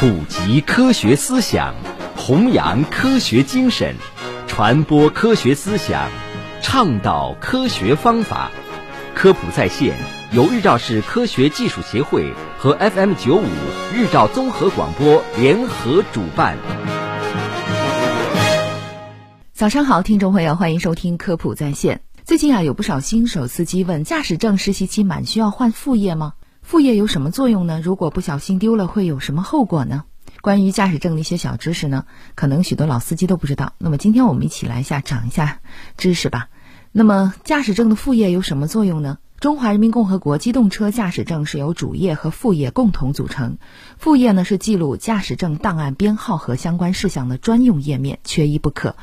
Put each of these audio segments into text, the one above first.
普及科学思想，弘扬科学精神，传播科学思想，倡导科学方法。科普在线由日照市科学技术协会和 FM 九五日照综合广播联合主办。早上好，听众朋友，欢迎收听科普在线。最近啊，有不少新手司机问：驾驶证实习期满需要换副业吗？副业有什么作用呢？如果不小心丢了，会有什么后果呢？关于驾驶证的一些小知识呢，可能许多老司机都不知道。那么今天我们一起来一下长一下知识吧。那么驾驶证的副业有什么作用呢？中华人民共和国机动车驾驶证是由主业和副业共同组成，副业呢是记录驾驶证档案编号和相关事项的专用页面，缺一不可。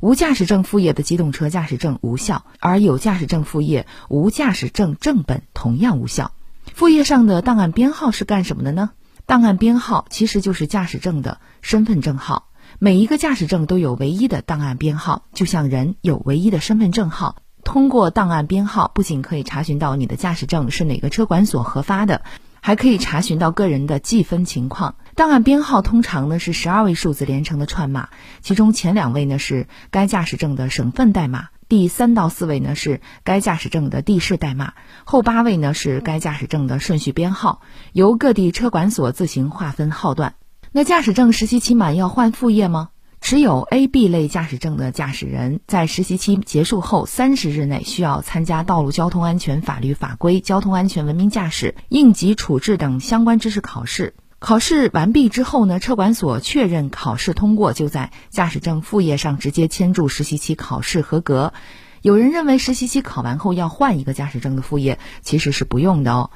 无驾驶证副业的机动车驾驶证无效，而有驾驶证副业无驾驶证正本同样无效。副业上的档案编号是干什么的呢？档案编号其实就是驾驶证的身份证号。每一个驾驶证都有唯一的档案编号，就像人有唯一的身份证号。通过档案编号，不仅可以查询到你的驾驶证是哪个车管所核发的，还可以查询到个人的记分情况。档案编号通常呢是十二位数字连成的串码，其中前两位呢是该驾驶证的省份代码。第三到四位呢是该驾驶证的地市代码，后八位呢是该驾驶证的顺序编号，由各地车管所自行划分号段。那驾驶证实习期满要换副业吗？持有 A、B 类驾驶证的驾驶人在实习期结束后三十日内需要参加道路交通安全法律法规、交通安全文明驾驶、应急处置等相关知识考试。考试完毕之后呢，车管所确认考试通过，就在驾驶证副页上直接签注实习期考试合格。有人认为实习期考完后要换一个驾驶证的副业，其实是不用的哦。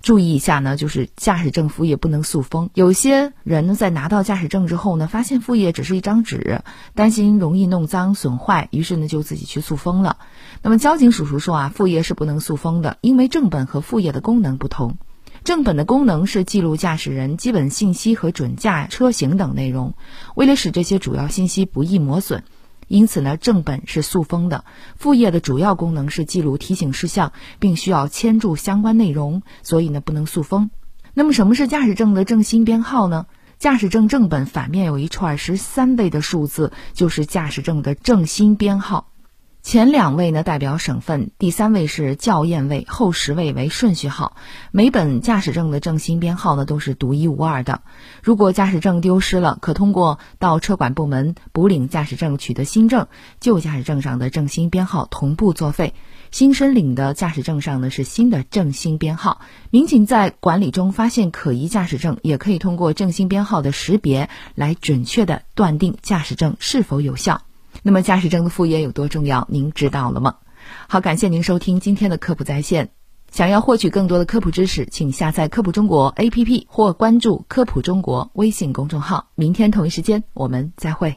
注意一下呢，就是驾驶证副业不能塑封。有些人呢在拿到驾驶证之后呢，发现副业只是一张纸，担心容易弄脏损坏，于是呢就自己去塑封了。那么交警叔叔说啊，副业是不能塑封的，因为正本和副业的功能不同。正本的功能是记录驾驶人基本信息和准驾车型等内容，为了使这些主要信息不易磨损，因此呢，正本是塑封的。副页的主要功能是记录提醒事项，并需要签注相关内容，所以呢不能塑封。那么什么是驾驶证的正新编号呢？驾驶证正本反面有一串十三位的数字，就是驾驶证的正新编号。前两位呢代表省份，第三位是校验位，后十位为顺序号。每本驾驶证的正新编号呢都是独一无二的。如果驾驶证丢失了，可通过到车管部门补领驾驶证取得新证，旧驾驶证上的正新编号同步作废。新申领的驾驶证上呢是新的正新编号。民警在管理中发现可疑驾驶证，也可以通过正新编号的识别来准确的断定驾驶证是否有效。那么驾驶证的副业有多重要？您知道了吗？好，感谢您收听今天的科普在线。想要获取更多的科普知识，请下载科普中国 APP 或关注科普中国微信公众号。明天同一时间，我们再会。